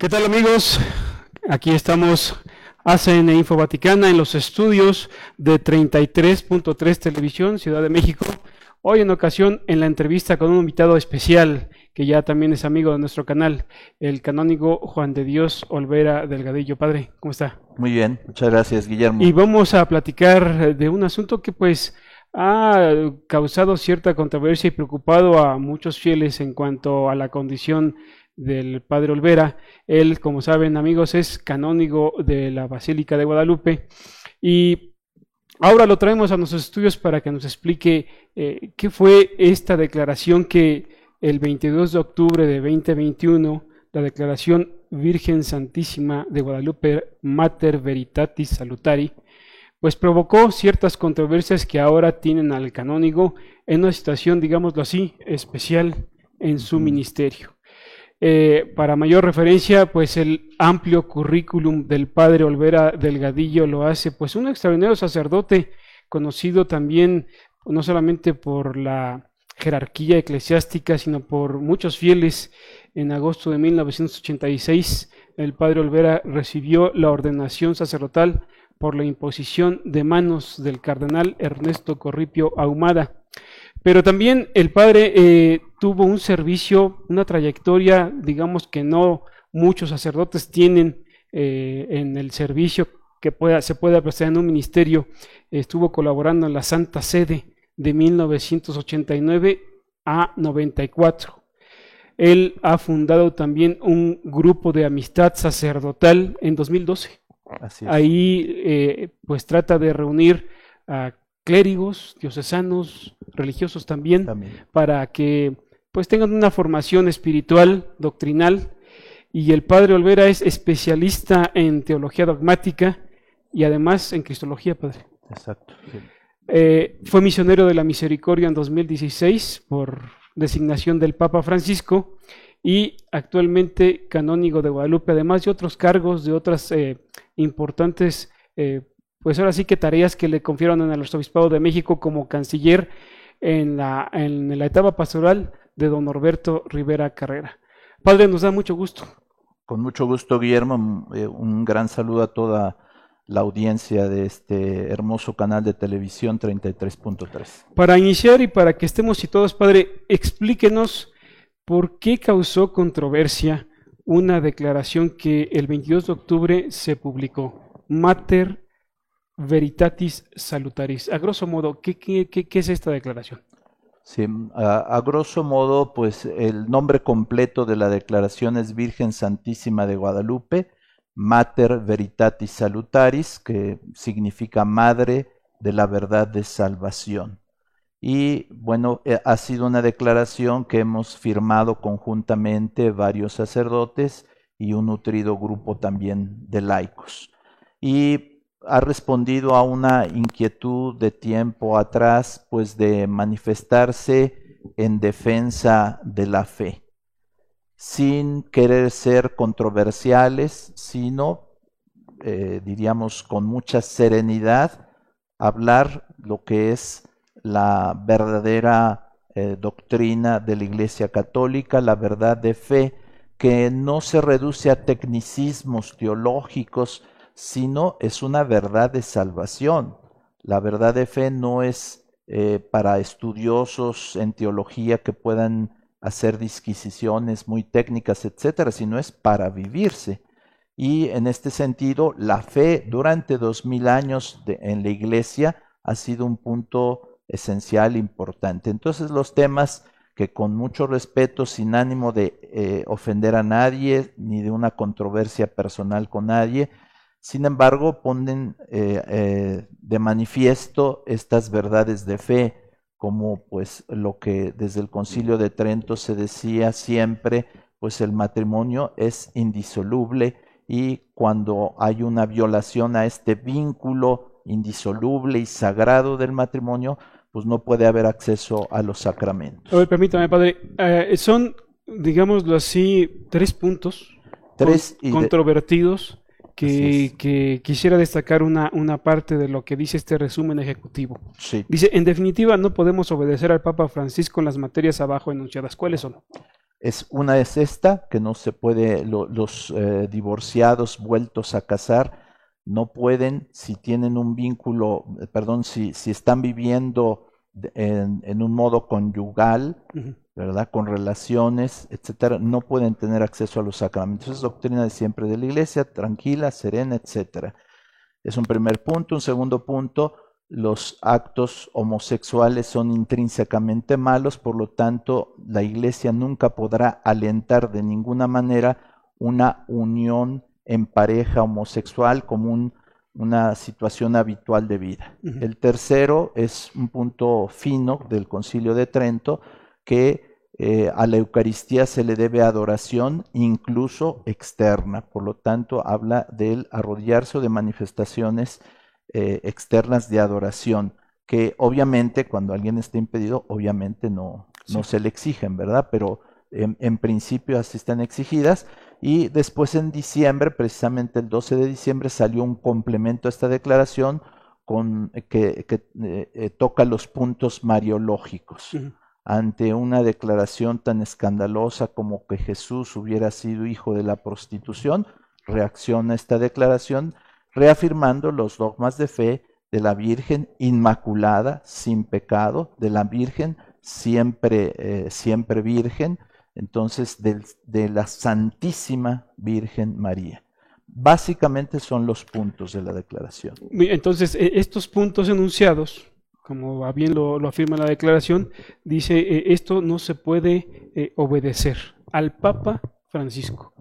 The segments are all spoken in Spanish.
¿Qué tal amigos? Aquí estamos ACN Info Vaticana en los estudios de 33.3 Televisión, Ciudad de México. Hoy en ocasión en la entrevista con un invitado especial que ya también es amigo de nuestro canal, el canónigo Juan de Dios Olvera Delgadillo. Padre, ¿cómo está? Muy bien, muchas gracias Guillermo. Y vamos a platicar de un asunto que pues ha causado cierta controversia y preocupado a muchos fieles en cuanto a la condición del padre Olvera. Él, como saben amigos, es canónigo de la Basílica de Guadalupe y ahora lo traemos a nuestros estudios para que nos explique eh, qué fue esta declaración que el 22 de octubre de 2021, la declaración Virgen Santísima de Guadalupe Mater Veritatis Salutari, pues provocó ciertas controversias que ahora tienen al canónigo en una situación, digámoslo así, especial en su ministerio. Eh, para mayor referencia, pues el amplio currículum del padre Olvera Delgadillo lo hace pues un extraordinario sacerdote, conocido también no solamente por la jerarquía eclesiástica, sino por muchos fieles. En agosto de 1986, el padre Olvera recibió la ordenación sacerdotal por la imposición de manos del cardenal Ernesto Corripio Ahumada. Pero también el padre eh, tuvo un servicio, una trayectoria, digamos que no muchos sacerdotes tienen eh, en el servicio que pueda, se pueda prestar en un ministerio. Estuvo colaborando en la Santa Sede de 1989 a 94. Él ha fundado también un grupo de amistad sacerdotal en 2012. Ahí eh, pues trata de reunir a clérigos, diocesanos, religiosos también, para que pues tengan una formación espiritual, doctrinal. Y el padre Olvera es especialista en teología dogmática y además en cristología, padre. Exacto. Eh, fue misionero de la misericordia en 2016 por designación del Papa Francisco y actualmente canónigo de Guadalupe, además de otros cargos, de otras eh, importantes eh, pues ahora sí que tareas que le confiaron en el Arzobispado de México como canciller en la, en la etapa pastoral de don Norberto Rivera Carrera. Padre, nos da mucho gusto. Con mucho gusto, Guillermo. Eh, un gran saludo a toda la audiencia de este hermoso canal de televisión 33.3. Para iniciar y para que estemos situados, Padre, explíquenos por qué causó controversia una declaración que el 22 de octubre se publicó. Mater Veritatis Salutaris. A grosso modo, ¿qué, qué, es esta declaración? Sí, a, grosso modo, pues el nombre completo de la declaración es Virgen Santísima de Guadalupe, Mater Veritatis Salutaris, que significa Madre de la Verdad de Salvación. Y bueno, eh, ha sido una declaración que hemos firmado conjuntamente varios sacerdotes y un nutrido grupo también de laicos. Y ha respondido a una inquietud de tiempo atrás, pues de manifestarse en defensa de la fe, sin querer ser controversiales, sino, eh, diríamos, con mucha serenidad, hablar lo que es la verdadera eh, doctrina de la Iglesia Católica, la verdad de fe, que no se reduce a tecnicismos teológicos, sino es una verdad de salvación. La verdad de fe no es eh, para estudiosos en teología que puedan hacer disquisiciones muy técnicas, etcétera, sino es para vivirse. Y en este sentido, la fe durante dos mil años en la iglesia ha sido un punto esencial, importante. Entonces, los temas que con mucho respeto, sin ánimo de eh, ofender a nadie, ni de una controversia personal con nadie, sin embargo, ponen eh, eh, de manifiesto estas verdades de fe, como pues lo que desde el concilio de Trento se decía siempre, pues el matrimonio es indisoluble y cuando hay una violación a este vínculo indisoluble y sagrado del matrimonio, pues no puede haber acceso a los sacramentos. A permítame, padre, eh, son, digámoslo así, tres puntos tres controvertidos que, quisiera destacar una, una, parte de lo que dice este resumen ejecutivo. Dice, en definitiva, no podemos obedecer al Papa Francisco en las materias abajo enunciadas. ¿Cuáles son? Es, una es esta, que no se puede, los eh, divorciados vueltos a casar no pueden, si tienen un vínculo, eh, perdón, si, si están viviendo en, en, un modo conyugal, ¿verdad? Con relaciones, etcétera, no pueden tener acceso a los sacramentos. Es doctrina de siempre de la iglesia, tranquila, serena, etcétera. Es un primer punto. Un segundo punto, los actos homosexuales son intrínsecamente malos, por lo tanto, la iglesia nunca podrá alentar de ninguna manera una unión en pareja homosexual como una situación habitual de vida. El tercero es un punto fino del Concilio de Trento, que eh, a la Eucaristía se le debe adoración incluso externa, por lo tanto habla del arrodillarse o de manifestaciones eh, externas de adoración, que obviamente cuando alguien está impedido, obviamente no, no se le exigen, ¿verdad? Pero en, principio así están exigidas. Y después en diciembre, precisamente el 12 de diciembre, salió un complemento a esta declaración con, que, eh, toca los puntos mariológicos. Ante una declaración tan escandalosa como que Jesús hubiera sido hijo de la prostitución, reacciona esta declaración reafirmando los dogmas de fe de la Virgen Inmaculada, sin pecado, de la Virgen siempre, eh, siempre Virgen, entonces de, la Santísima Virgen María. Básicamente son los puntos de la declaración. Entonces, e, estos puntos enunciados, como bien lo, afirma la declaración, dice, eh, esto no se puede eh, obedecer al Papa Francisco.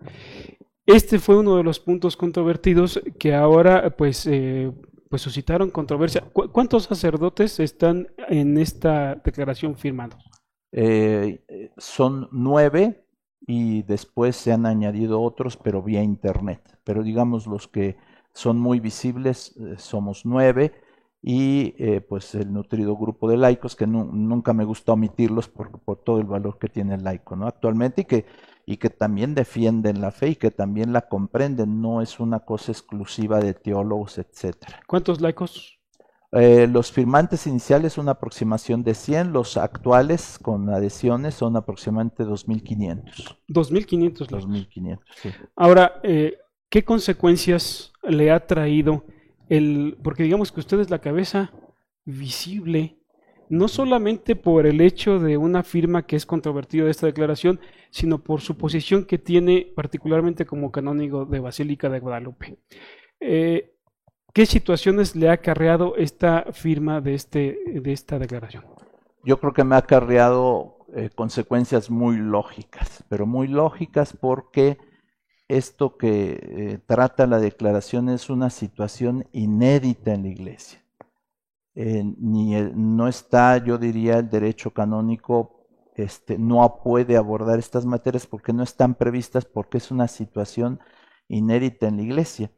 Este fue uno de los puntos controvertidos que ahora pues, eh, pues suscitaron controversia. ¿Cuántos sacerdotes están en esta declaración firmados? Son nueve y después se han añadido otros, pero vía internet. Pero digamos los que son muy visibles somos nueve y pues el nutrido grupo de laicos que nunca me gusta omitirlos por, por, todo el valor que tiene el laico ¿no? actualmente y que y que también defienden la fe y que también la comprenden, no es una cosa exclusiva de teólogos, etcétera. ¿Cuántos laicos? Eh, los firmantes iniciales una aproximación de 100, los actuales con adhesiones son aproximadamente 2.500. 2.500 2.500, sí. Ahora, eh, ¿qué consecuencias le ha traído porque digamos que usted es la cabeza visible no solamente por el hecho de una firma que es controvertida de esta declaración, sino por su posición que tiene particularmente como canónigo de Basílica de Guadalupe. Eh, ¿Qué situaciones le ha acarreado esta firma de, este, de esta declaración? Yo creo que me ha acarreado eh, consecuencias muy lógicas, pero muy lógicas porque esto que eh, trata la declaración es una situación inédita en la Iglesia. ni no está, yo diría, el derecho canónico este, no puede abordar estas materias porque no están previstas, porque es una situación inédita en la iglesia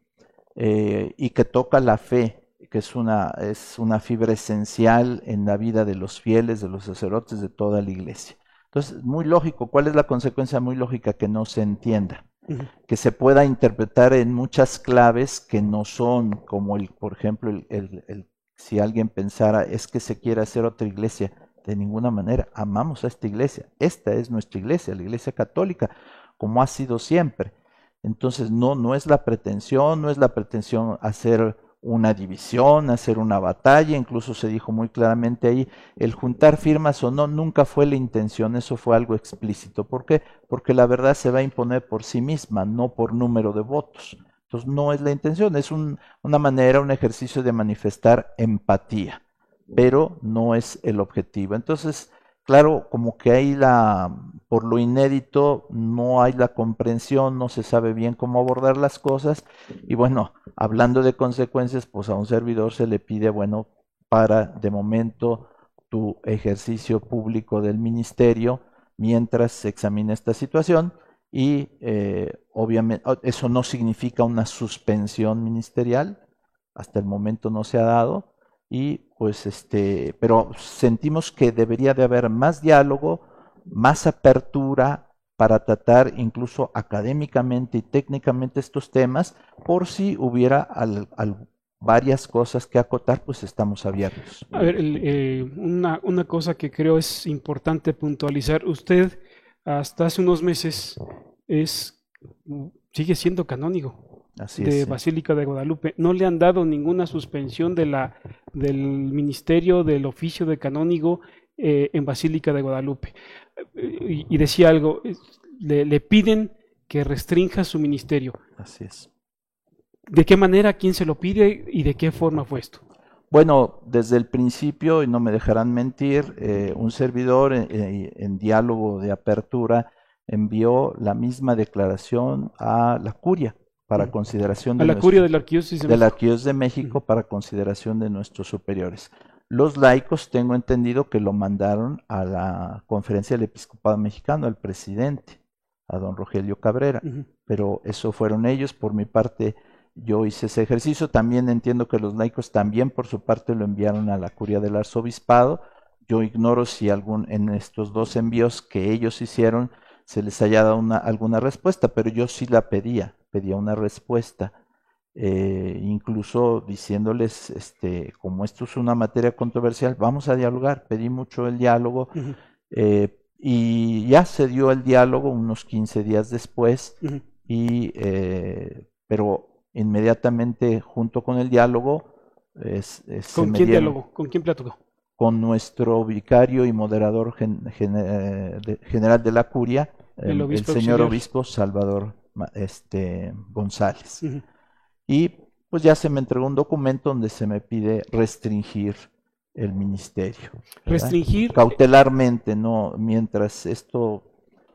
eh, y que toca la fe, que es una, es una fibra esencial en la vida de los fieles, de los sacerdotes, de toda la iglesia. Entonces, muy lógico, ¿cuál es la consecuencia muy lógica? Que no se entienda, que se pueda interpretar en muchas claves que no son como el, por ejemplo, el, si alguien pensara es que se quiere hacer otra iglesia, de ninguna manera. Amamos a esta iglesia. Esta es nuestra iglesia, la iglesia católica, como ha sido siempre. Entonces, no, no es la pretensión, no es la pretensión hacer una división, hacer una batalla, incluso se dijo muy claramente ahí, el juntar firmas o no, nunca fue la intención, eso fue algo explícito. ¿Por qué? Porque la verdad se va a imponer por sí misma, no por número de votos. Entonces, no es la intención, es una manera, un ejercicio de manifestar empatía pero no es el objetivo. Entonces, claro, como que hay la, por lo inédito, no hay la comprensión, no se sabe bien cómo abordar las cosas. Y bueno, hablando de consecuencias, pues a un servidor se le pide, bueno, para de momento tu ejercicio público del ministerio mientras se examina esta situación y eh, obviamente eso no significa una suspensión ministerial, hasta el momento no se ha dado, y pues este, pero sentimos que debería de haber más diálogo, más apertura para tratar incluso académicamente y técnicamente estos temas, por si hubiera varias cosas que acotar, pues estamos abiertos. A ver, eh, una, una cosa que creo es importante puntualizar, usted hasta hace unos meses es sigue siendo canónigo Así de es. sí. Basílica de Guadalupe. No le han dado ninguna suspensión de la, del ministerio del oficio de canónigo eh, en Basílica de Guadalupe. Y, y decía algo, le, le piden que restrinja su ministerio. Así es. ¿De qué manera, quién se lo pide y de qué forma fue esto? Bueno, desde el principio, y no me dejarán mentir, eh, un servidor eh, eh, en diálogo de apertura envió la misma declaración a la curia para consideración de la nuestro- curia de la arquidiócesis de México. Para consideración de nuestros superiores. Los laicos, tengo entendido que lo mandaron a la conferencia del episcopado mexicano, al presidente, a don Rogelio Cabrera, pero eso fueron ellos. Por mi parte, yo hice ese ejercicio. También entiendo que los laicos también por su parte lo enviaron a la curia del arzobispado. Yo ignoro si algún en estos dos envíos que ellos hicieron se les haya dado una, alguna respuesta, pero yo sí la pedía, pedía una respuesta, eh, incluso diciéndoles, este, como esto es una materia controversial, vamos a dialogar. Pedí mucho el diálogo eh, y ya se dio el diálogo unos 15 días después y eh, pero inmediatamente junto con el diálogo es- es- ¿Con quién dialogó? ¿Con quién platicó? con nuestro vicario y moderador gen- gen- eh, de- general de la curia El señor auxiliar. obispo Salvador este, González. Y pues ya se me entregó un documento donde se me pide restringir el ministerio ¿verdad? Restringir cautelarmente, no mientras esto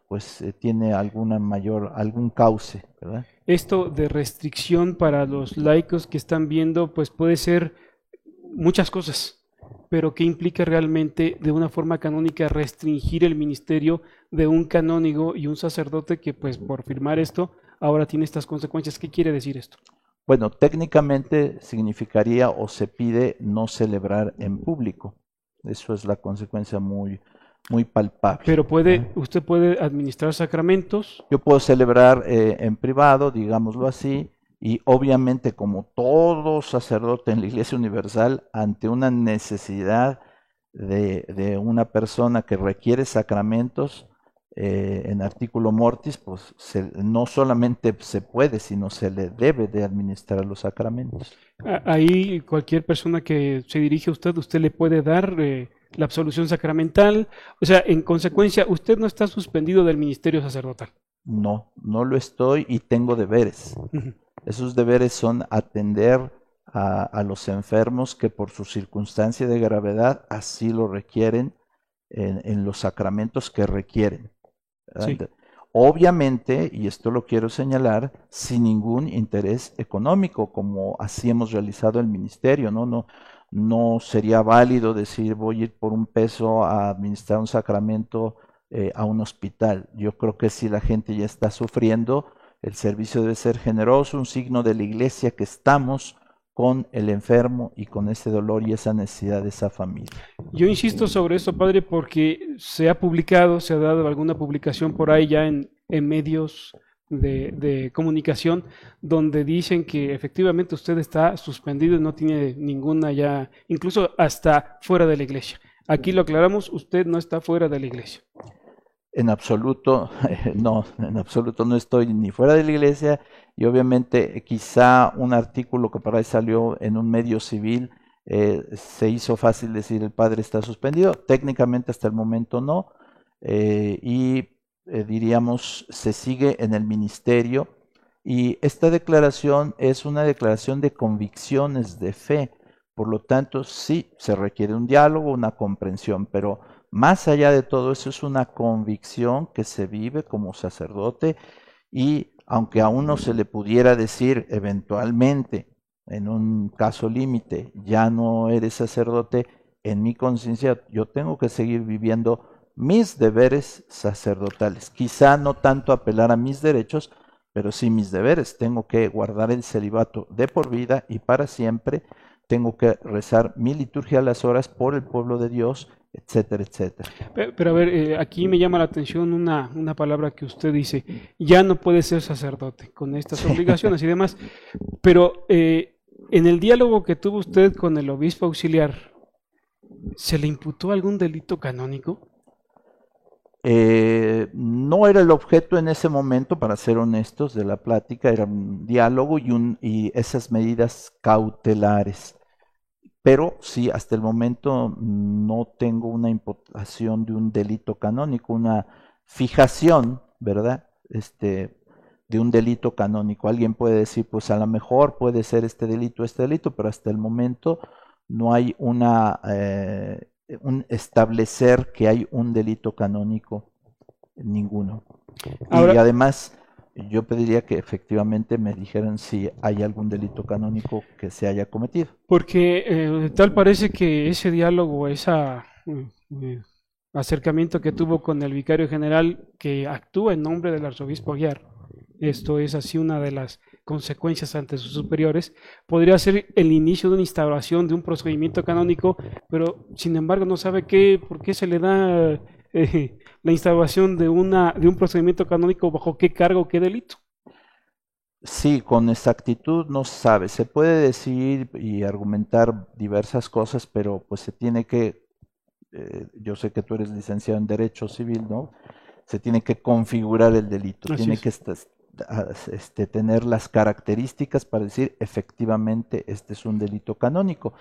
pues eh, tiene alguna mayor algún cauce, ¿verdad? esto de restricción para los laicos que están viendo, pues puede ser muchas cosas, pero ¿qué implica realmente de una forma canónica restringir el ministerio de un canónigo y un sacerdote que pues por firmar esto ahora tiene estas consecuencias? ¿Qué quiere decir esto? Bueno, técnicamente significaría o se pide no celebrar en público. Eso es la consecuencia muy muy palpable. Pero puede, usted puede administrar sacramentos, Yo puedo celebrar eh, en privado, digámoslo así, y obviamente como todo sacerdote en la Iglesia Universal, ante una necesidad de, de una persona que requiere sacramentos, eh, en artículo mortis, pues se- no solamente se puede, sino se le debe de administrar los sacramentos. ahí cualquier persona que se dirige a usted, usted le puede dar eh, la absolución sacramental, o sea, en consecuencia, usted no está suspendido del ministerio sacerdotal. No, no lo estoy y tengo deberes. Esos deberes son atender a, a los enfermos que por su circunstancia de gravedad así lo requieren en, en los sacramentos que requieren. Obviamente, y esto lo quiero señalar, sin ningún interés económico, como así hemos realizado el ministerio, ¿no? No, no sería válido decir voy a ir por un peso a administrar un sacramento eh, a un hospital. Yo creo que si la gente ya está sufriendo, el servicio debe ser generoso, un signo de la iglesia que estamos con el enfermo y con ese dolor y esa necesidad de esa familia. Yo insisto sobre esto, padre, porque se ha publicado, se ha dado alguna publicación por ahí ya en, en medios de, de comunicación donde dicen que efectivamente usted está suspendido y no tiene ninguna ya, incluso hasta fuera de la iglesia. Aquí lo aclaramos, usted no está fuera de la iglesia. En absoluto, no, en absoluto no estoy ni fuera de la iglesia y obviamente quizá un artículo que por ahí salió en un medio civil eh, se hizo fácil decir el padre está suspendido, técnicamente hasta el momento no eh, y eh, diríamos se sigue en el ministerio y esta declaración es una declaración de convicciones de fe, por lo tanto sí se requiere un diálogo, una comprensión, pero más allá de todo eso es una convicción que se vive como sacerdote y aunque a uno se le pudiera decir eventualmente, en un caso límite, ya no eres sacerdote, en mi conciencia yo tengo que seguir viviendo mis deberes sacerdotales. Quizá no tanto apelar a mis derechos, pero sí mis deberes. Tengo que guardar el celibato de por vida y para siempre. Tengo que rezar mi liturgia a las horas por el pueblo de Dios etcétera, etcétera. Pero, pero a ver, eh, aquí me llama la atención una, una palabra que usted dice, ya no puede ser sacerdote con estas obligaciones y demás, pero eh, en el diálogo que tuvo usted con el obispo auxiliar, ¿se le imputó algún delito canónico? Eh, no era el objeto en ese momento, para ser honestos, de la plática, era un diálogo y, un, y esas medidas cautelares. Pero sí, hasta el momento no tengo una imputación de un delito canónico, una fijación, ¿verdad? Este, de un delito canónico. Alguien puede decir, pues a lo mejor puede ser este delito, este delito, pero hasta el momento no hay una eh, un establecer que hay un delito canónico, ninguno. y además, yo pediría que efectivamente me dijeran si hay algún delito canónico que se haya cometido. Porque eh, tal parece que ese diálogo, ese eh, acercamiento que tuvo con el vicario general que actúa en nombre del arzobispo Aguiar, esto es así una de las consecuencias ante sus superiores, podría ser el inicio de una instauración de un procedimiento canónico, pero sin embargo no sabe qué, por qué se le da eh, la instauración de, una, de un procedimiento canónico, bajo qué cargo, qué delito. Sí, con exactitud no se sabe. Se puede decir y argumentar diversas cosas, pero pues se tiene que, eh, yo sé que tú eres licenciado en Derecho Civil, ¿no? Se tiene que configurar el delito, tiene que este, tener las características para decir efectivamente este es un delito canónico.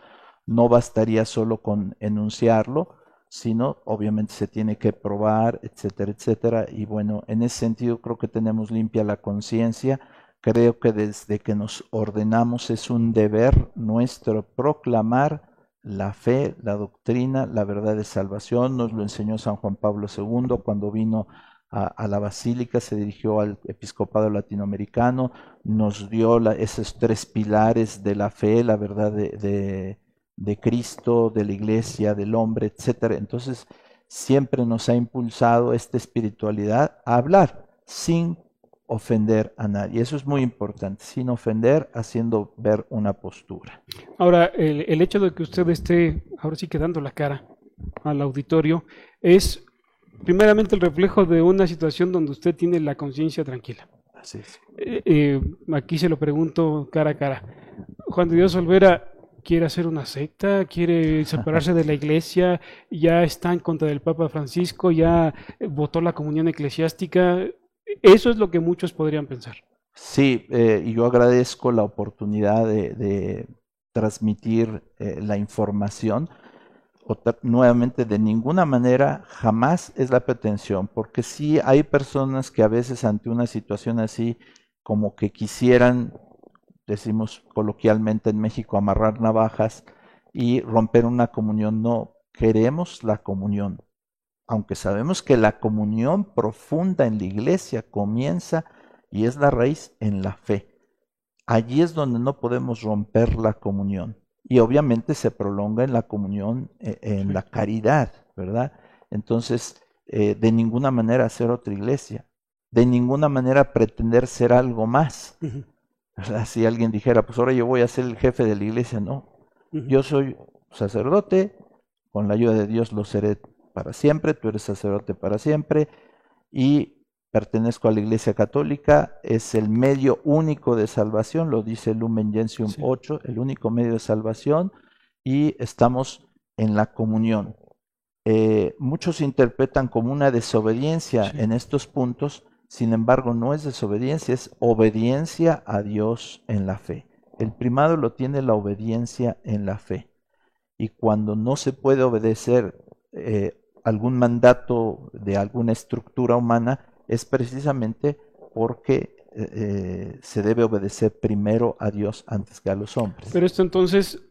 No bastaría solo con enunciarlo, sino obviamente se tiene que probar, etcétera, etcétera. Y bueno, en ese sentido creo que tenemos limpia la conciencia. Creo que desde que nos ordenamos es un deber nuestro proclamar la fe, la doctrina, la verdad de salvación. Nos lo enseñó San Juan Pablo II cuando vino a, la basílica, se dirigió al episcopado latinoamericano, nos dio esos tres pilares de la fe, la verdad de, de, Cristo, de la iglesia, del hombre, etcétera. Entonces, siempre nos ha impulsado esta espiritualidad a hablar sin ofender a nadie. Eso es muy importante, sin ofender, haciendo ver una postura. Ahora, el, el hecho de que usted esté ahora sí quedando la cara al auditorio es primeramente el reflejo de una situación donde usted tiene la conciencia tranquila. Así es. Eh, eh, aquí se lo pregunto cara a cara. Juan de Dios Olvera quiere hacer una secta, quiere separarse de la iglesia, ya está en contra del Papa Francisco, ya votó la comunión eclesiástica. Eso es lo que muchos podrían pensar. Sí, eh, y yo agradezco la oportunidad de, transmitir la información nuevamente de ninguna manera jamás es la pretensión, porque sí hay personas que a veces ante una situación así como que quisieran, decimos coloquialmente en México, amarrar navajas y romper una comunión. No, queremos la comunión, aunque sabemos que la comunión profunda en la iglesia comienza y es la raíz en la fe. Allí es donde no podemos romper la comunión y obviamente se prolonga en la comunión, eh, en la caridad, ¿verdad? Entonces, eh, de ninguna manera hacer otra iglesia, de ninguna manera pretender ser algo más. Si alguien dijera, pues ahora yo voy a ser el jefe de la iglesia, no. Yo soy sacerdote, con la ayuda de Dios lo seré para siempre, tú eres sacerdote para siempre, y pertenezco a la Iglesia Católica, es el medio único de salvación, lo dice Lumen Gentium 8, el único medio de salvación, y estamos en la comunión. Eh, muchos interpretan como una desobediencia en estos puntos, sin embargo no es desobediencia, es obediencia a Dios en la fe. El primado lo tiene la obediencia en la fe. Y cuando no se puede obedecer eh, algún mandato de alguna estructura humana, es precisamente porque eh, eh, se debe obedecer primero a Dios antes que a los hombres. Pero esto entonces,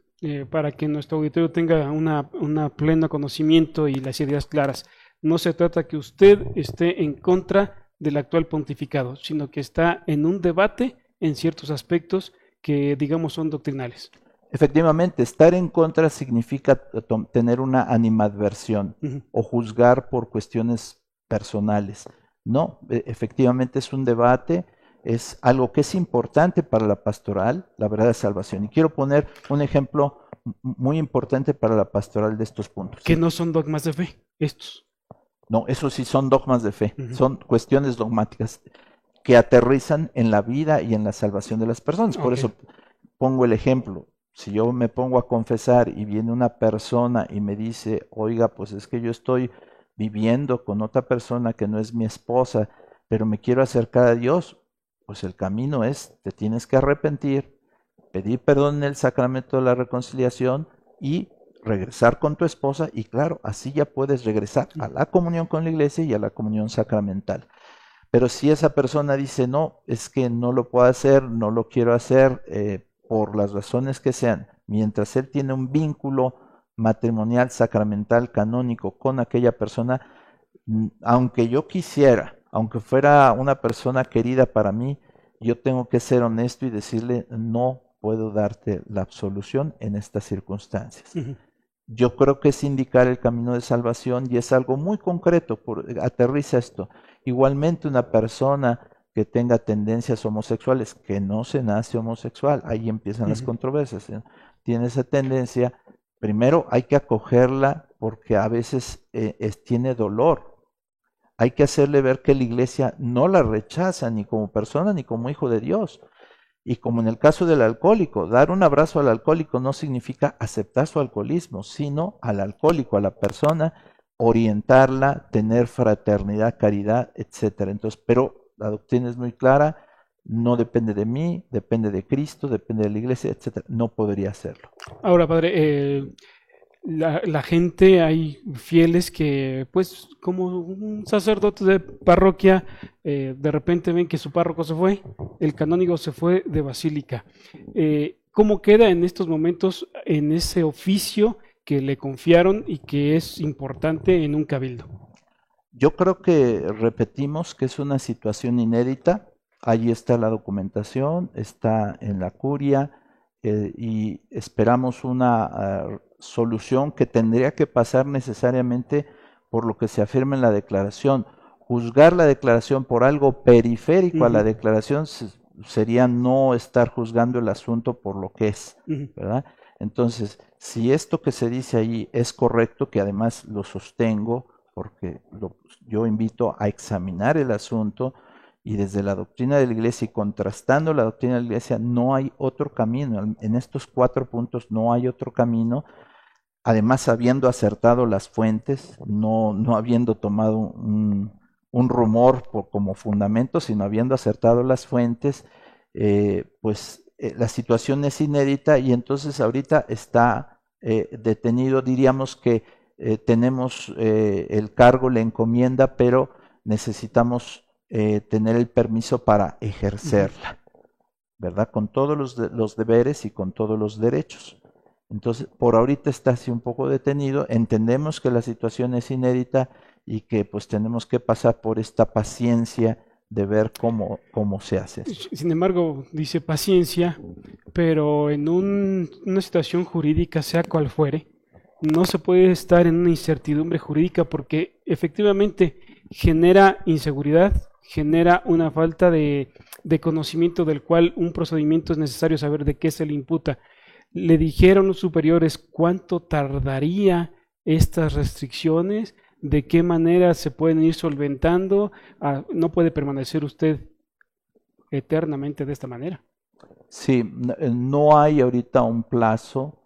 para que nuestro auditorio tenga una, una pleno conocimiento y las ideas claras, no se trata que usted esté en contra del actual pontificado, sino que está en un debate en ciertos aspectos que digamos son doctrinales. Efectivamente, estar en contra significa tener una animadversión o juzgar por cuestiones personales. No, e, efectivamente es un debate, es algo que es importante para la pastoral, la verdad de salvación. Y quiero poner un ejemplo muy importante para la pastoral de estos puntos. Que no son dogmas de fe, estos. No, eso sí son dogmas de fe, son cuestiones dogmáticas que aterrizan en la vida y en la salvación de las personas. Por eso pongo el ejemplo. Si yo me pongo a confesar y viene una persona y me dice, oiga, pues es que yo estoy viviendo con otra persona que no es mi esposa, pero me quiero acercar a Dios, pues el camino es, te tienes que arrepentir, pedir perdón en el sacramento de la reconciliación y regresar con tu esposa y claro, así ya puedes regresar a la comunión con la iglesia y a la comunión sacramental. Pero si esa persona dice, no, es que no lo puedo hacer, no lo quiero hacer, eh, por las razones que sean, mientras él tiene un vínculo matrimonial, sacramental, canónico con aquella persona, aunque yo quisiera, aunque fuera una persona querida para mí, yo tengo que ser honesto y decirle, no puedo darte la absolución en estas circunstancias. Yo creo que es indicar el camino de salvación y es algo muy concreto, por, aterriza esto. Igualmente una persona que tenga tendencias homosexuales, que no se nace homosexual, ahí empiezan las controversias. Tiene esa tendencia, primero hay que acogerla porque a veces eh, tiene dolor. Hay que hacerle ver que la iglesia no la rechaza ni como persona ni como hijo de Dios. Y como en el caso del alcohólico, dar un abrazo al alcohólico no significa aceptar su alcoholismo, sino al alcohólico, a la persona, orientarla, tener fraternidad, caridad, etcétera. Entonces, pero la doctrina es muy clara, no depende de mí, depende de Cristo, depende de la iglesia, etc. No podría hacerlo. Ahora, padre, eh, la, gente, hay fieles que, pues, como un sacerdote de parroquia, eh, de repente ven que su párroco se fue, el canónigo se fue de basílica. Eh, ¿Cómo queda en estos momentos en ese oficio que le confiaron y que es importante en un cabildo? Yo creo que repetimos que es una situación inédita. Ahí está la documentación, está en la curia eh, y esperamos una ah, solución que tendría que pasar necesariamente por lo que se afirma en la declaración. Juzgar la declaración por algo periférico a la declaración sería no estar juzgando el asunto por lo que es, ¿verdad? Entonces, si esto que se dice ahí es correcto, que además lo sostengo, porque yo invito a examinar el asunto y desde la doctrina de la iglesia y contrastando la doctrina de la iglesia, no hay otro camino. En estos cuatro puntos no hay otro camino. Además, habiendo acertado las fuentes, no, no habiendo tomado un, rumor por, como fundamento, sino habiendo acertado las fuentes, eh, pues eh, la situación es inédita y entonces ahorita está eh, detenido, diríamos que eh, tenemos el cargo, la encomienda, pero necesitamos eh, tener el permiso para ejercerla, ¿verdad? Con todos los, los, deberes y con todos los derechos. Entonces, por ahorita está así un poco detenido, entendemos que la situación es inédita y que pues tenemos que pasar por esta paciencia de ver cómo, cómo se hace. Sin embargo, dice paciencia, pero en una situación jurídica, sea cual fuere, no se puede estar en una incertidumbre jurídica porque efectivamente genera inseguridad, genera una falta de, conocimiento del cual un procedimiento es necesario saber de qué se le imputa. Le dijeron los superiores cuánto tardaría estas restricciones, de qué manera se pueden ir solventando, ah, no puede permanecer usted eternamente de esta manera. Sí, no hay ahorita un plazo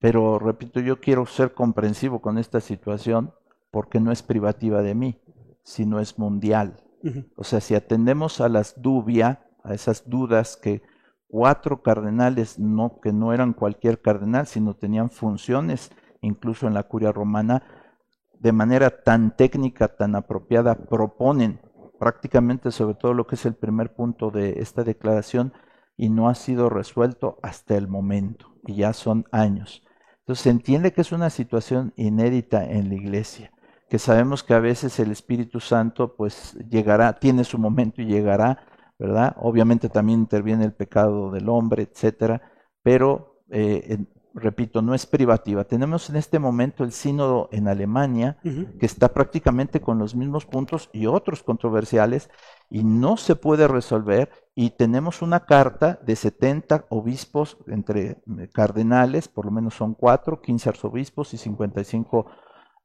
pero repito, yo quiero ser comprensivo con esta situación porque no es privativa de mí, sino es mundial. O sea, si atendemos a las dubias, a esas dudas que cuatro cardenales, no, que no eran cualquier cardenal, sino tenían funciones, incluso en la curia romana, de manera tan técnica, tan apropiada, proponen prácticamente sobre todo lo que es el primer punto de esta declaración y no ha sido resuelto hasta el momento, y ya son años. Entonces se entiende que es una situación inédita en la iglesia, que sabemos que a veces el Espíritu Santo pues llegará, tiene su momento y llegará, ¿verdad? Obviamente también interviene el pecado del hombre, etcétera, pero eh, repito, no es privativa. Tenemos en este momento el sínodo en Alemania, que está prácticamente con los mismos puntos y otros controversiales, y no se puede resolver y tenemos una carta de 70 obispos entre eh, cardenales, por lo menos son cuatro, 15 arzobispos y 55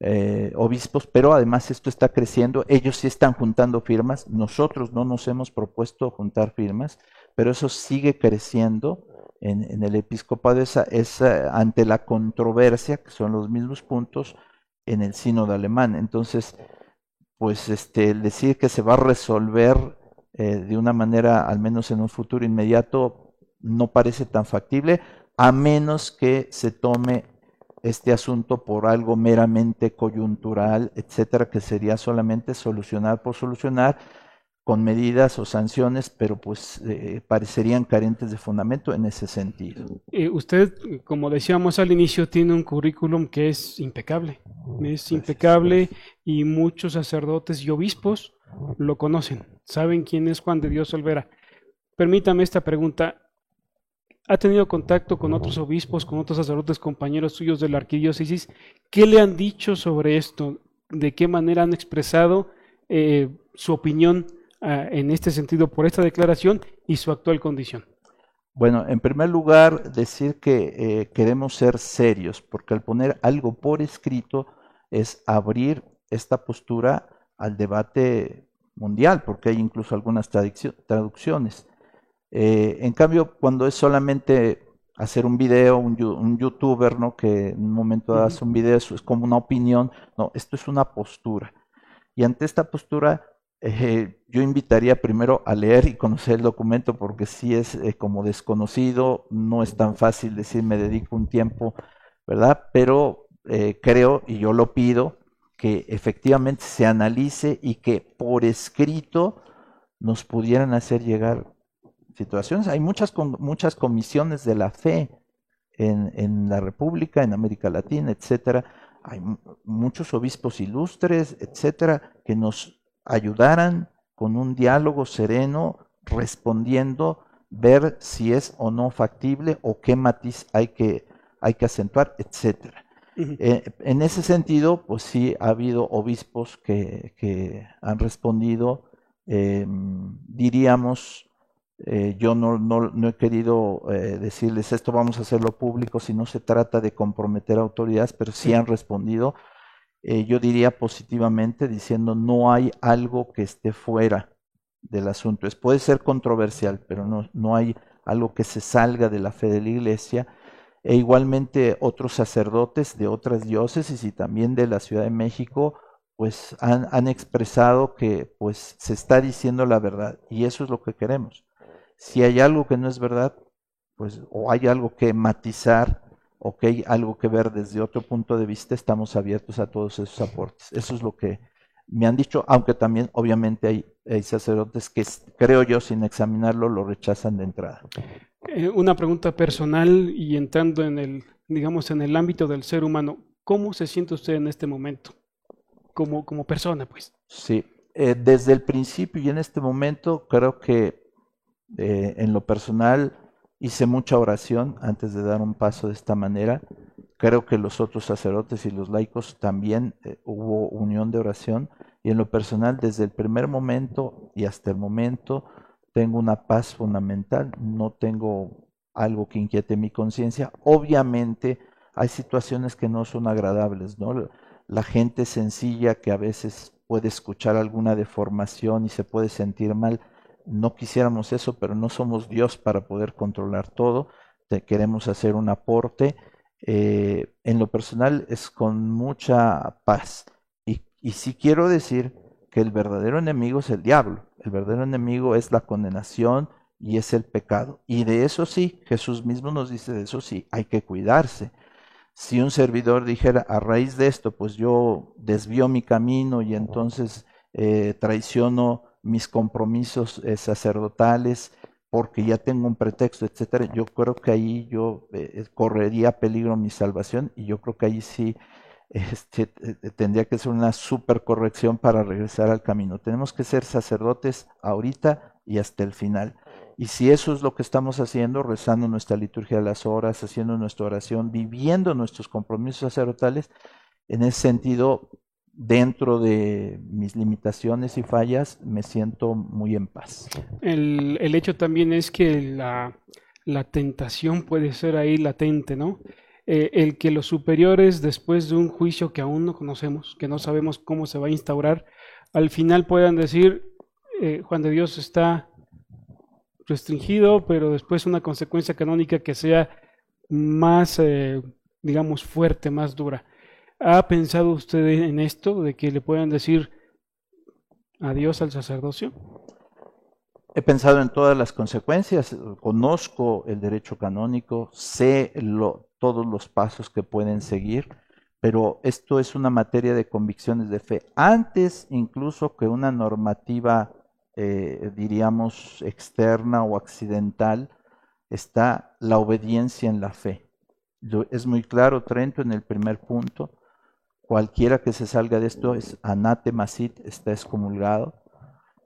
eh, obispos, pero además esto está creciendo, ellos sí están juntando firmas, nosotros no nos hemos propuesto juntar firmas, pero eso sigue creciendo en, el episcopado, esa, ante la controversia, que son los mismos puntos, en el sínodo alemán. Entonces, pues este, el decir que se va a resolver eh, de una manera, al menos en un futuro inmediato, no parece tan factible, a menos que se tome este asunto por algo meramente coyuntural, etcétera, que sería solamente solucionar por solucionar con medidas o sanciones, pero pues eh, parecerían carentes de fundamento en ese sentido. Eh, usted, como decíamos al inicio, tiene un currículum que es impecable, es impecable y muchos sacerdotes y obispos lo conocen, saben quién es Juan de Dios Olvera. Permítame esta pregunta. ¿Ha tenido contacto con otros obispos, con otros sacerdotes compañeros suyos de la arquidiócesis? ¿Qué le han dicho sobre esto? ¿De qué manera han expresado eh, su opinión Ah, en este sentido por esta declaración y su actual condición? Bueno, en primer lugar, decir que eh, queremos ser serios, porque al poner algo por escrito es abrir esta postura al debate mundial, porque hay incluso algunas traducciones. Eh, en cambio, cuando es solamente hacer un video, un, youtuber, ¿no? Que en un momento hace un video, eso es como una opinión, no, esto es una postura. Y ante esta postura eh, yo invitaría primero a leer y conocer el documento porque si es eh, como desconocido, no es tan fácil decir me dedico un tiempo, ¿verdad? Pero eh, creo y yo lo pido que efectivamente se analice y que por escrito nos pudieran hacer llegar situaciones. Hay muchas, muchas comisiones de la fe en, en la República, en América Latina, etcétera. Hay muchos obispos ilustres, etcétera, que nos ayudaran con un diálogo sereno, respondiendo, ver si es o no factible o qué matiz hay que, hay que acentuar, etcétera. Eh, en ese sentido, pues sí ha habido obispos que, han respondido, em, diríamos, eh, yo no, no, he querido eh, decirles esto vamos a hacerlo público si no se trata de comprometer autoridades, pero sí han respondido eh, yo diría positivamente diciendo no hay algo que esté fuera del asunto. Es, puede ser controversial, pero no, no hay algo que se salga de la fe de la iglesia. E igualmente otros sacerdotes de otras diócesis y también de la Ciudad de México, pues han, han expresado que pues se está diciendo la verdad y eso es lo que queremos. Si hay algo que no es verdad, pues o hay algo que matizar, o que hay algo que ver desde otro punto de vista, estamos abiertos a todos esos aportes. Eso es lo que me han dicho, aunque también obviamente hay, sacerdotes que creo yo sin examinarlo lo rechazan de entrada. Eh, una pregunta personal y entrando en el, digamos, en el ámbito del ser humano, ¿cómo se siente usted en este momento? Como, como persona, pues. Sí, eh, desde el principio y en este momento creo que eh, en lo personal Hice mucha oración antes de dar un paso de esta manera. Creo que los otros sacerdotes y los laicos también eh, hubo unión de oración. Y en lo personal, desde el primer momento y hasta el momento, tengo una paz fundamental. No tengo algo que inquiete mi conciencia. Obviamente hay situaciones que no son agradables, ¿no? La gente sencilla que a veces puede escuchar alguna deformación y se puede sentir mal no quisiéramos eso, pero no somos Dios para poder controlar todo. Queremos hacer un aporte. Eh, en lo personal es con mucha paz. Y, y sí quiero decir que el verdadero enemigo es el diablo. El verdadero enemigo es la condenación y es el pecado. Y de eso sí, Jesús mismo nos dice, de eso sí, hay que cuidarse. Si un servidor dijera, a raíz de esto, pues yo desvío mi camino y entonces eh, traiciono mis compromisos eh, sacerdotales, porque ya tengo un pretexto, etcétera, yo creo que ahí yo eh, eh, correría peligro mi salvación y yo creo que ahí sí este, tendría que ser una super corrección para regresar al camino. Tenemos que ser sacerdotes ahorita y hasta el final. Y si eso es lo que estamos haciendo, rezando nuestra liturgia de las horas, haciendo nuestra oración, viviendo nuestros compromisos sacerdotales, en ese sentido dentro de mis limitaciones y fallas, me siento muy en paz. El, hecho también es que la, tentación puede ser ahí latente, ¿no? Eh, el que los superiores, después de un juicio que aún no conocemos, que no sabemos cómo se va a instaurar, al final puedan decir, eh, Juan de Dios está restringido, pero después una consecuencia canónica que sea más, eh, digamos, fuerte, más dura. ¿Ha pensado usted en esto, de que le puedan decir adiós al sacerdocio? He pensado en todas las consecuencias, conozco el derecho canónico, sé todos los pasos que pueden seguir, pero esto es una materia de convicciones de fe. Antes incluso que una normativa, eh, diríamos, externa o accidental, está la obediencia en la fe. Es muy claro, Trento, en el primer punto, cualquiera que se salga de esto es anatemasit, está excomulgado.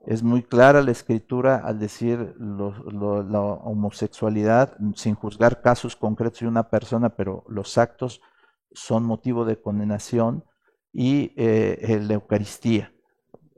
Es muy clara la escritura al decir la homosexualidad, sin juzgar casos concretos de una persona, pero los actos son motivo de condenación, y eh, la Eucaristía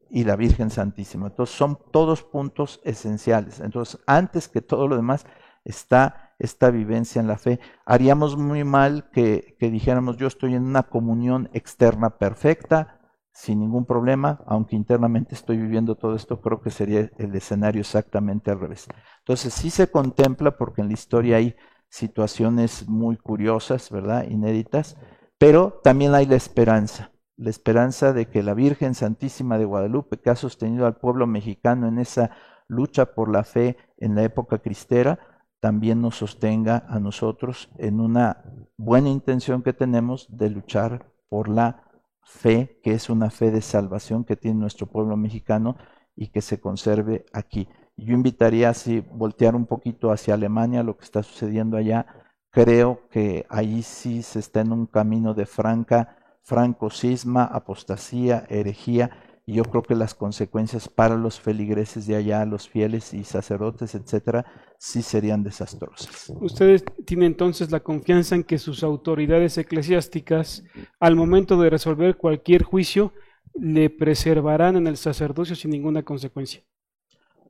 y la Virgen Santísima. Entonces son todos puntos esenciales. Entonces, antes que todo lo demás, está esta vivencia en la fe. Haríamos muy mal que, dijéramos yo estoy en una comunión externa perfecta, sin ningún problema, aunque internamente estoy viviendo todo esto, creo que sería el escenario exactamente al revés. Entonces sí se contempla, porque en la historia hay situaciones muy curiosas, ¿verdad? Inéditas, pero también hay la esperanza, la esperanza de que la Virgen Santísima de Guadalupe, que ha sostenido al pueblo mexicano en esa lucha por la fe en la época cristera, también nos sostenga a nosotros en una buena intención que tenemos de luchar por la fe, que es una fe de salvación que tiene nuestro pueblo mexicano y que se conserve aquí. Yo invitaría así voltear un poquito hacia Alemania, lo que está sucediendo allá. Creo que ahí sí se está en un camino de franca, franco cisma, apostasía, herejía, y yo creo que las consecuencias para los feligreses de allá, los fieles y sacerdotes, etcétera, sí serían desastrosas. Ustedes tienen entonces la confianza en que sus autoridades eclesiásticas, al momento de resolver cualquier juicio, le preservarán en el sacerdocio sin ninguna consecuencia.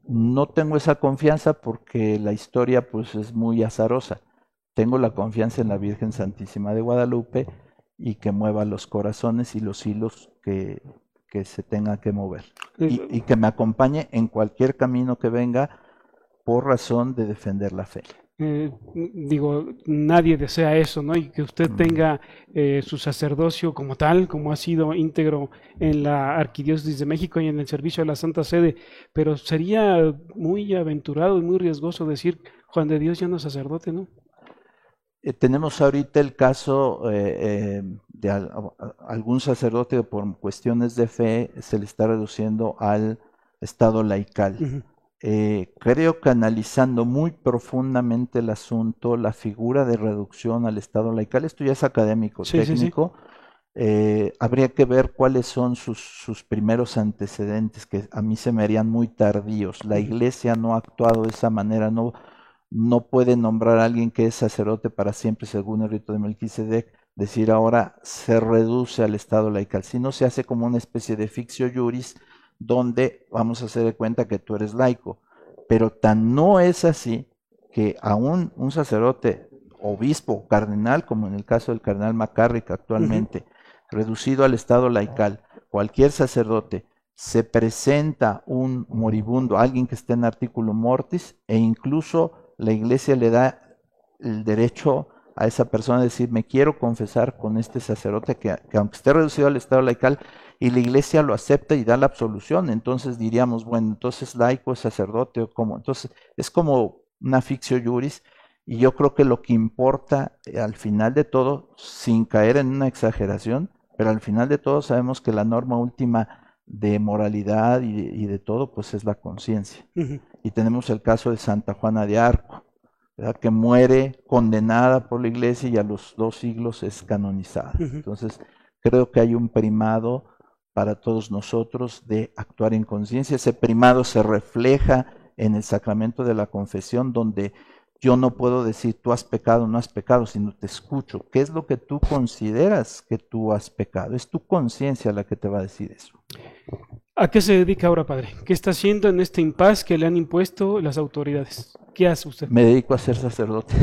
No tengo esa confianza porque la historia pues es muy azarosa. Tengo la confianza en la Virgen Santísima de Guadalupe y que mueva los corazones y los hilos que, que se tenga que mover y, que me acompañe en cualquier camino que venga por razón de defender la fe. Eh, digo, nadie desea eso, ¿no? Y que usted tenga eh, su sacerdocio como tal, como ha sido íntegro en la Arquidiócesis de México y en el servicio a la Santa Sede, pero sería muy aventurado y muy riesgoso decir, Juan de Dios ya no es sacerdote, ¿no? Eh, tenemos ahorita el caso de algún sacerdote por cuestiones de fe se le está reduciendo al estado laical. Eh, creo que analizando muy profundamente el asunto, la figura de reducción al estado laical, esto ya es académico, técnico, eh, habría que ver cuáles son sus, sus, primeros antecedentes, que a mí se me harían muy tardíos. La iglesia no ha actuado de esa manera, no, no puede nombrar a alguien que es sacerdote para siempre según el rito de Melquisedec decir ahora se reduce al estado laical, sino se hace como una especie de fictio juris donde vamos a hacer de cuenta que tú eres laico. Pero tan no es así que aún un sacerdote, obispo cardenal, como en el caso del cardenal McCarrick actualmente, reducido al estado laical, cualquier sacerdote, se presenta un moribundo, alguien que esté en artículo mortis, e incluso la iglesia le da el derecho a esa persona decir, me quiero confesar con este sacerdote que, aunque esté reducido al estado laical, y la iglesia lo acepta y da la absolución, entonces diríamos, bueno, entonces laico es sacerdote o como, entonces es como una ficción juris, y yo creo que lo que importa eh, al final de todo, sin caer en una exageración, pero al final de todo sabemos que la norma última de moralidad y de, todo, pues es la conciencia. Y tenemos el caso de Santa Juana de Arco, que muere condenada por la iglesia y a los dos siglos es canonizada. Entonces, creo que hay un primado para todos nosotros de actuar en conciencia. Ese primado se refleja en el sacramento de la confesión, donde yo no puedo decir tú has pecado, no has pecado, sino te escucho. ¿Qué es lo que tú consideras que tú has pecado? Es tu conciencia la que te va a decir eso. ¿A qué se dedica ahora, padre? ¿Qué está haciendo en este impas que le han impuesto las autoridades? ¿Qué hace usted? Me dedico a ser sacerdote.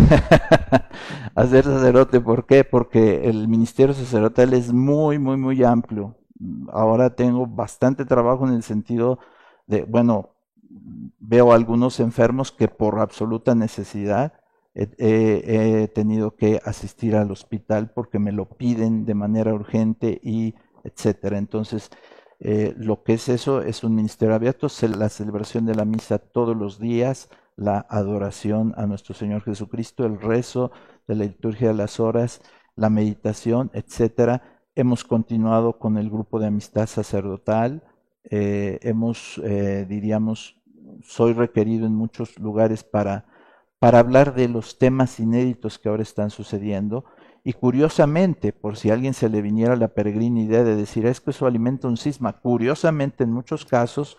a ser sacerdote, ¿por qué? Porque el ministerio sacerdotal es muy, muy, muy amplio. Ahora tengo bastante trabajo en el sentido de, bueno, veo algunos enfermos que por absoluta necesidad he tenido que asistir al hospital porque me lo piden de manera urgente y etcétera. Entonces, eh, lo que es eso es un ministerio abierto, la celebración de la misa todos los días, la adoración a nuestro Señor Jesucristo, el rezo de la liturgia de las horas, la meditación, etcétera. Hemos continuado con el grupo de amistad sacerdotal, eh, hemos, eh, diríamos, soy requerido en muchos lugares para, para hablar de los temas inéditos que ahora están sucediendo. Y curiosamente, por si a alguien se le viniera la peregrina idea de decir, es que eso alimenta un cisma, curiosamente en muchos casos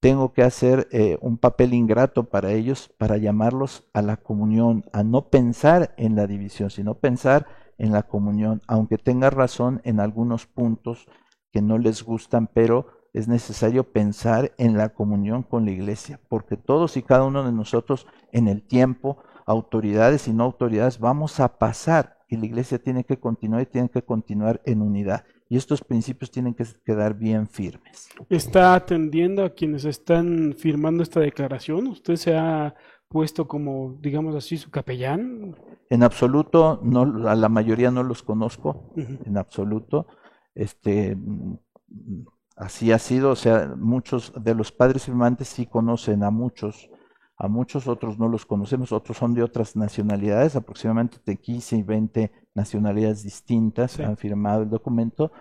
tengo que hacer eh, un papel ingrato para ellos, para llamarlos a la comunión, a no pensar en la división, sino pensar en la comunión, aunque tenga razón en algunos puntos que no les gustan, pero es necesario pensar en la comunión con la iglesia, porque todos y cada uno de nosotros en el tiempo, autoridades y no autoridades, vamos a pasar y la iglesia tiene que continuar y tiene que continuar en unidad. Y estos principios tienen que quedar bien firmes. ¿Está atendiendo a quienes están firmando esta declaración? ¿Usted se ha puesto como, digamos así, su capellán? En absoluto, no, a la mayoría no los conozco, en absoluto. Este, así ha sido, o sea, muchos de los padres firmantes sí conocen a muchos a muchos otros no los conocemos, otros son de otras nacionalidades, aproximadamente de 15 y 20 nacionalidades distintas han firmado el documento.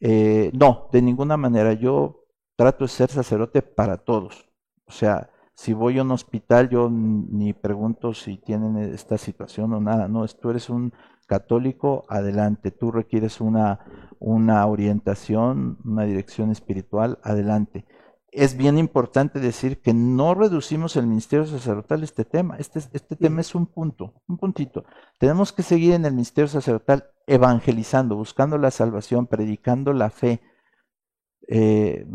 Eh, no, de ninguna manera, yo trato de ser sacerdote para todos. O sea, si voy a un hospital, yo ni pregunto si tienen esta situación o nada, no, tú eres un católico, adelante, tú requieres una, una orientación, una dirección espiritual, adelante es bien importante decir que no reducimos el ministerio sacerdotal a este tema. Este, este tema es un punto, un puntito. Tenemos que seguir en el ministerio sacerdotal evangelizando, buscando la salvación, predicando la fe. Eh,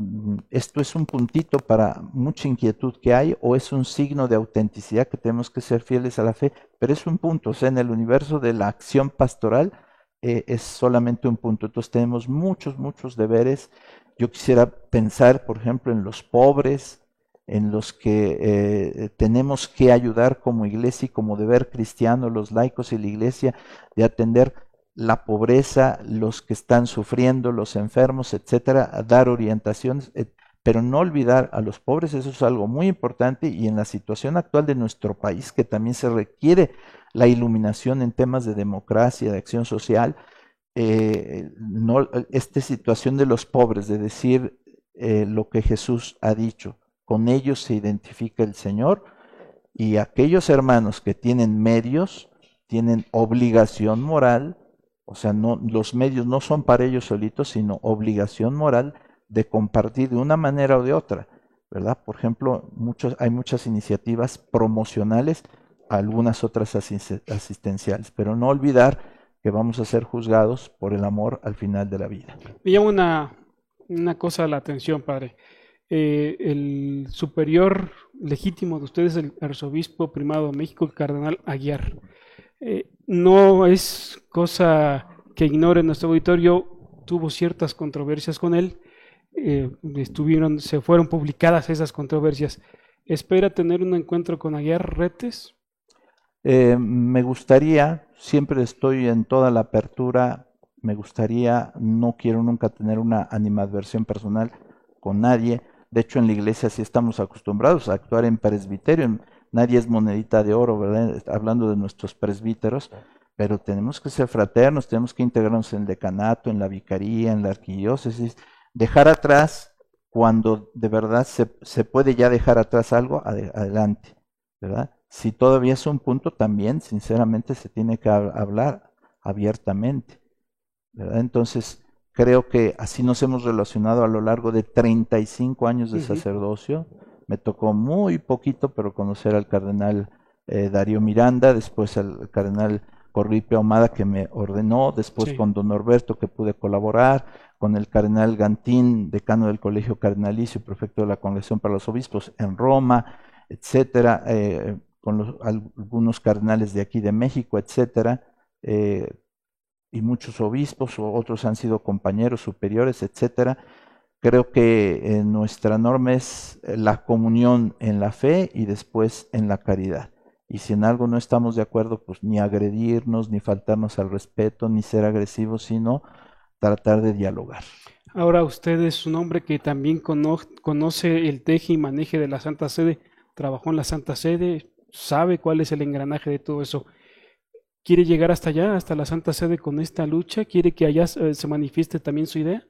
esto es un puntito para mucha inquietud que hay o es un signo de autenticidad que tenemos que ser fieles a la fe, pero es un punto, o sea, en el universo de la acción pastoral eh, es solamente un punto. Entonces tenemos muchos, muchos deberes yo quisiera pensar, por ejemplo, en los pobres, en los que eh, tenemos que ayudar como iglesia y como deber cristiano, los laicos y la iglesia, de atender la pobreza, los que están sufriendo, los enfermos, etcétera, a dar orientaciones, pero no olvidar a los pobres, eso es algo muy importante y en la situación actual de nuestro país, que también se requiere la iluminación en temas de democracia, de acción social, eh, no, esta situación de los pobres, de decir eh, lo que Jesús ha dicho, con ellos se identifica el Señor y aquellos hermanos que tienen medios tienen obligación moral, o sea, no, los medios no son para ellos solitos, sino obligación moral de compartir de una manera o de otra, ¿verdad? Por ejemplo, muchos, hay muchas iniciativas promocionales, algunas otras asistenciales, pero no olvidar que vamos a ser juzgados por el amor al final de la vida. Me llama una, una cosa a la atención, padre. Eh, el superior legítimo de ustedes, el arzobispo primado de México, el cardenal Aguiar. Eh, no es cosa que ignore nuestro auditorio, tuvo ciertas controversias con él, eh, estuvieron, se fueron publicadas esas controversias. ¿Espera tener un encuentro con Aguiar Retes? me gustaría, siempre estoy en toda la apertura, me gustaría, no quiero nunca tener una animadversión personal con nadie. De hecho, en la iglesia sí estamos acostumbrados a actuar en presbiterio. Nadie es monedita de oro, ¿verdad? Hablando de nuestros presbíteros, pero tenemos que ser fraternos, tenemos que integrarnos en el decanato, en la vicaría, en la arquidiócesis, dejar atrás cuando de verdad se, se puede ya dejar atrás algo, adelante, ¿verdad? Si todavía es un punto, también, sinceramente, se tiene que hablar abiertamente. Entonces, creo que así nos hemos relacionado a lo largo de 35 años de sacerdocio. Me tocó muy poquito, pero conocer al cardenal eh, Darío Miranda, después al cardenal Corripio Ahumada que me ordenó, después con don Norberto que pude colaborar, con el cardenal Gantín, decano del Colegio Cardenalicio, prefecto de la Congregación para los Obispos en Roma, etcétera. Eh, con los, algunos cardenales de aquí de México, etcétera, eh, y muchos obispos, otros han sido compañeros superiores, etcétera. Creo que eh, nuestra norma es eh, la comunión en la fe y después en la caridad. y si en algo no estamos de acuerdo, pues ni agredirnos, ni faltarnos al respeto, ni ser agresivos, sino tratar de dialogar. Ahora usted es un hombre que también conoce el teje y maneje de la Santa Sede, trabajó en la Santa Sede, sabe cuál es el engranaje de todo eso. ¿Quiere llegar hasta allá, hasta la Santa Sede con esta lucha? ¿Quiere que allá eh, se manifieste también su idea?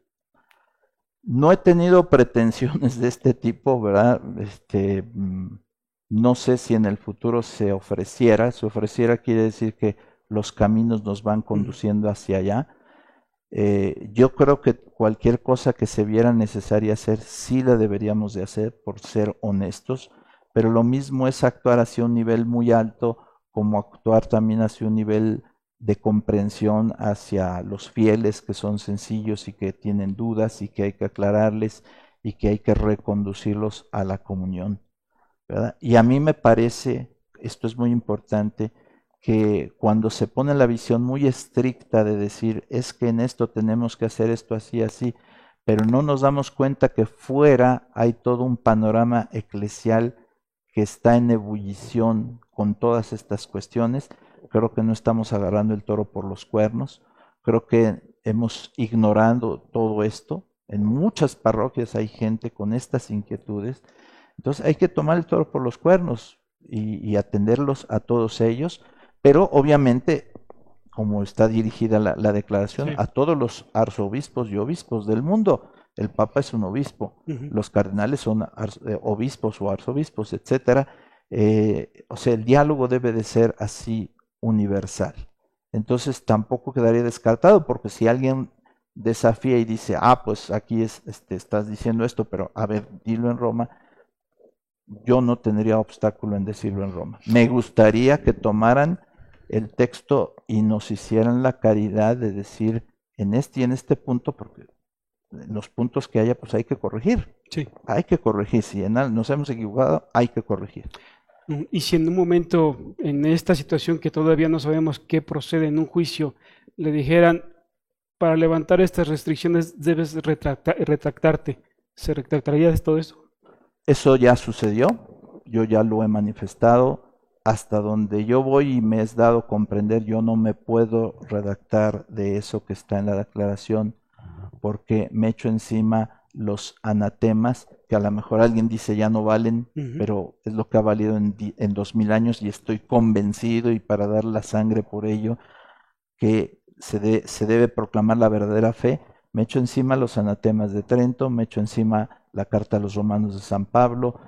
No he tenido pretensiones de este tipo, ¿verdad? Este, mm, no sé si en el futuro se ofreciera. Se ofreciera quiere decir que los caminos nos van conduciendo hacia allá. Eh, yo creo que cualquier cosa que se viera necesaria hacer, sí la deberíamos de hacer por ser honestos, pero lo mismo es actuar hacia un nivel muy alto como actuar también hacia un nivel de comprensión hacia los fieles que son sencillos y que tienen dudas y que hay que aclararles y que hay que reconducirlos a la comunión. Y a mí me parece, esto es muy importante, que cuando se pone la visión muy estricta de decir, es que en esto tenemos que hacer esto así, así, pero no nos damos cuenta que fuera hay todo un panorama eclesial que está en ebullición con todas estas cuestiones, creo que no estamos agarrando el toro por los cuernos, creo que hemos ignorado todo esto. En muchas parroquias hay gente con estas inquietudes, entonces hay que tomar el toro por los cuernos y, atenderlos a todos ellos, pero obviamente, como está dirigida la, declaración, a todos los arzobispos y obispos del mundo. El Papa es un obispo, los cardenales son eh, obispos o arzobispos, etcétera. Eh, o sea, el diálogo debe de ser así universal. Entonces tampoco quedaría descartado, porque si alguien desafía y dice, ah, pues aquí es, este, estás diciendo esto, pero a ver, dilo en Roma, yo no tendría obstáculo en decirlo en Roma. Me gustaría que tomaran el texto y nos hicieran la caridad de decir en este y en este punto, porque los puntos que haya, pues hay que corregir. Sí. Hay que corregir. Si en nos hemos equivocado, hay que corregir. Y si en un momento, en esta situación que todavía no sabemos qué procede en un juicio, le dijeran, para levantar estas restricciones debes retractarte, ¿se retractaría de todo eso? Eso ya sucedió, yo ya lo he manifestado. Hasta donde yo voy y me he dado comprender, yo no me puedo redactar de eso que está en la declaración, porque me echo encima los anatemas, que a lo mejor alguien dice ya no valen, pero es lo que ha valido en, dos mil años y estoy convencido y para dar la sangre por ello, que se, se debe proclamar la verdadera fe. Me echo encima los anatemas de Trento, me echo encima la carta a los romanos de San Pablo,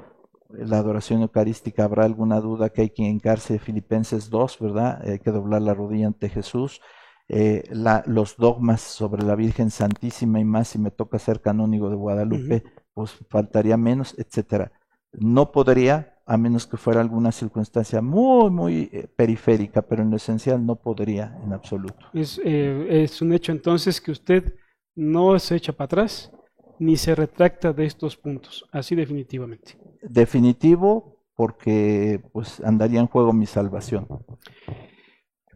la adoración eucarística, habrá alguna duda que hay que encarse Filipenses 2, ¿verdad? Hay que doblar la rodilla ante Jesús. Eh, los dogmas sobre la Virgen Santísima y más si me toca ser canónigo de Guadalupe, pues faltaría menos, etcétera. No podría, a menos que fuera alguna circunstancia muy, muy eh, periférica, pero en lo esencial no podría en absoluto. Es, eh, es un hecho entonces que usted no se echa para atrás ni se retracta de estos puntos, así definitivamente. Definitivo, porque pues andaría en juego mi salvación.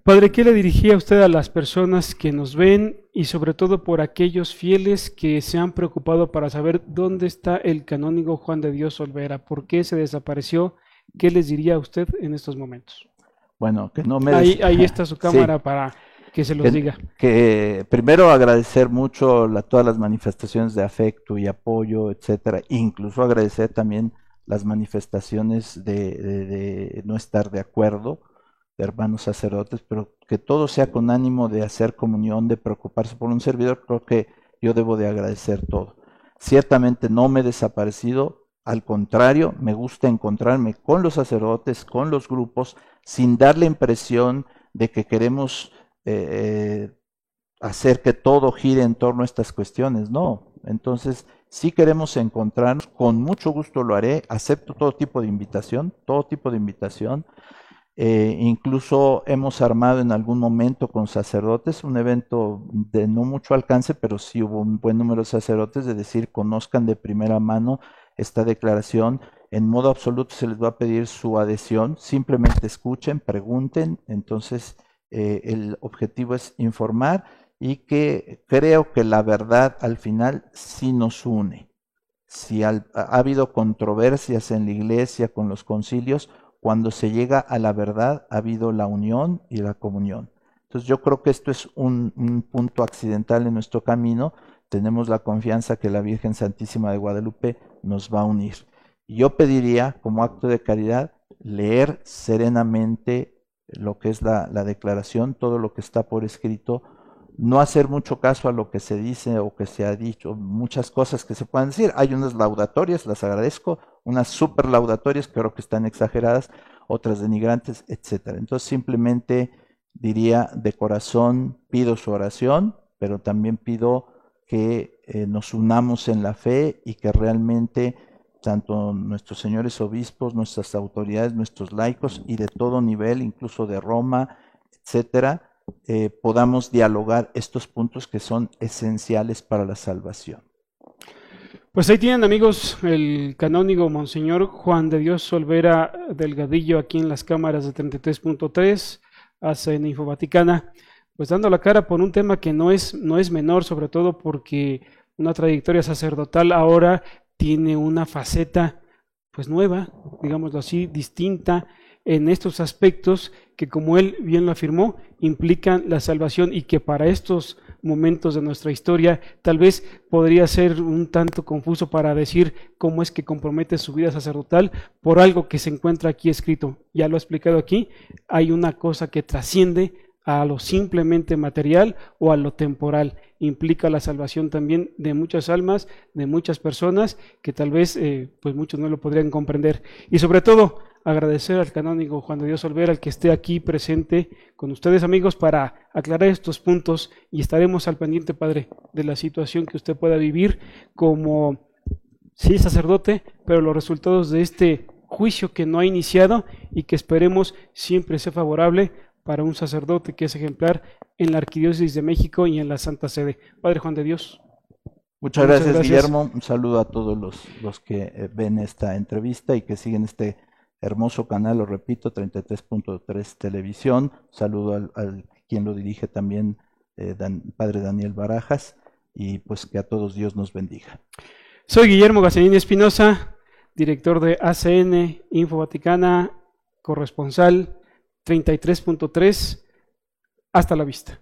Padre, ¿qué le dirigía usted a las personas que nos ven y sobre todo por aquellos fieles que se han preocupado para saber dónde está el canónigo Juan de Dios Olvera? ¿Por qué se desapareció? ¿Qué les diría a usted en estos momentos? Bueno, que no me... Ahí, ahí está su cámara para que se los diga. Que primero agradecer mucho todas las manifestaciones de afecto y apoyo, etcétera, incluso agradecer también las manifestaciones de, de no estar de acuerdo hermanos sacerdotes, pero que todo sea con ánimo de hacer comunión, de preocuparse por un servidor, creo que yo debo de agradecer todo. Ciertamente no me he desaparecido, al contrario, me gusta encontrarme con los sacerdotes, con los grupos, sin dar la impresión de que queremos eh, hacer que todo gire en torno a estas cuestiones, no. Entonces, si queremos encontrarnos, con mucho gusto lo haré, acepto todo tipo de invitación, todo tipo de invitación. Eh, incluso hemos armado en algún momento con sacerdotes un evento de no mucho alcance, pero sí hubo un buen número de sacerdotes de decir, conozcan de primera mano esta declaración. En modo absoluto se les va a pedir su adhesión, simplemente escuchen, pregunten. Entonces, eh, el objetivo es informar y que creo que la verdad al final sí nos une. Si ha habido controversias en la iglesia con los concilios, cuando se llega a la verdad ha habido la unión y la comunión. Entonces yo creo que esto es un, un punto accidental en nuestro camino. Tenemos la confianza que la Virgen Santísima de Guadalupe nos va a unir. Y yo pediría, como acto de caridad, leer serenamente lo que es la, la declaración, todo lo que está por escrito, no hacer mucho caso a lo que se dice o que se ha dicho, muchas cosas que se pueden decir. Hay unas laudatorias, las agradezco, unas super laudatorias, creo que están exageradas, otras denigrantes, etcétera. Entonces simplemente diría de corazón pido su oración, pero también pido que eh, nos unamos en la fe y que realmente tanto nuestros señores obispos, nuestras autoridades, nuestros laicos y de todo nivel, incluso de Roma, etcétera, eh, podamos dialogar estos puntos que son esenciales para la salvación. Pues ahí tienen amigos el canónigo Monseñor Juan de Dios Solvera Delgadillo aquí en las cámaras de 33.3, ACN Info Vaticana, pues dando la cara por un tema que no es, no es menor, sobre todo porque una trayectoria sacerdotal ahora tiene una faceta pues nueva, digámoslo así, distinta en estos aspectos que como él bien lo afirmó, implican la salvación y que para estos momentos de nuestra historia tal vez podría ser un tanto confuso para decir cómo es que compromete su vida sacerdotal por algo que se encuentra aquí escrito. Ya lo he explicado aquí, hay una cosa que trasciende a lo simplemente material o a lo temporal. Implica la salvación también de muchas almas, de muchas personas que tal vez eh, pues muchos no lo podrían comprender. Y sobre todo, agradecer al canónigo Juan de Dios Olvera, al que esté aquí presente con ustedes amigos para aclarar estos puntos y estaremos al pendiente, Padre, de la situación que usted pueda vivir como, sí, sacerdote, pero los resultados de este juicio que no ha iniciado y que esperemos siempre sea favorable para un sacerdote que es ejemplar en la Arquidiócesis de México y en la Santa Sede. Padre Juan de Dios. Muchas gracias, Guillermo. Un saludo a todos los, los que eh, ven esta entrevista y que siguen este hermoso canal, lo repito, 33.3 Televisión. Saludo al, quien lo dirige también, eh, Padre Daniel Barajas, y pues que a todos Dios nos bendiga. Soy Guillermo Gacerini Espinosa, director de ACN Info Vaticana, corresponsal 33.3. Hasta la vista.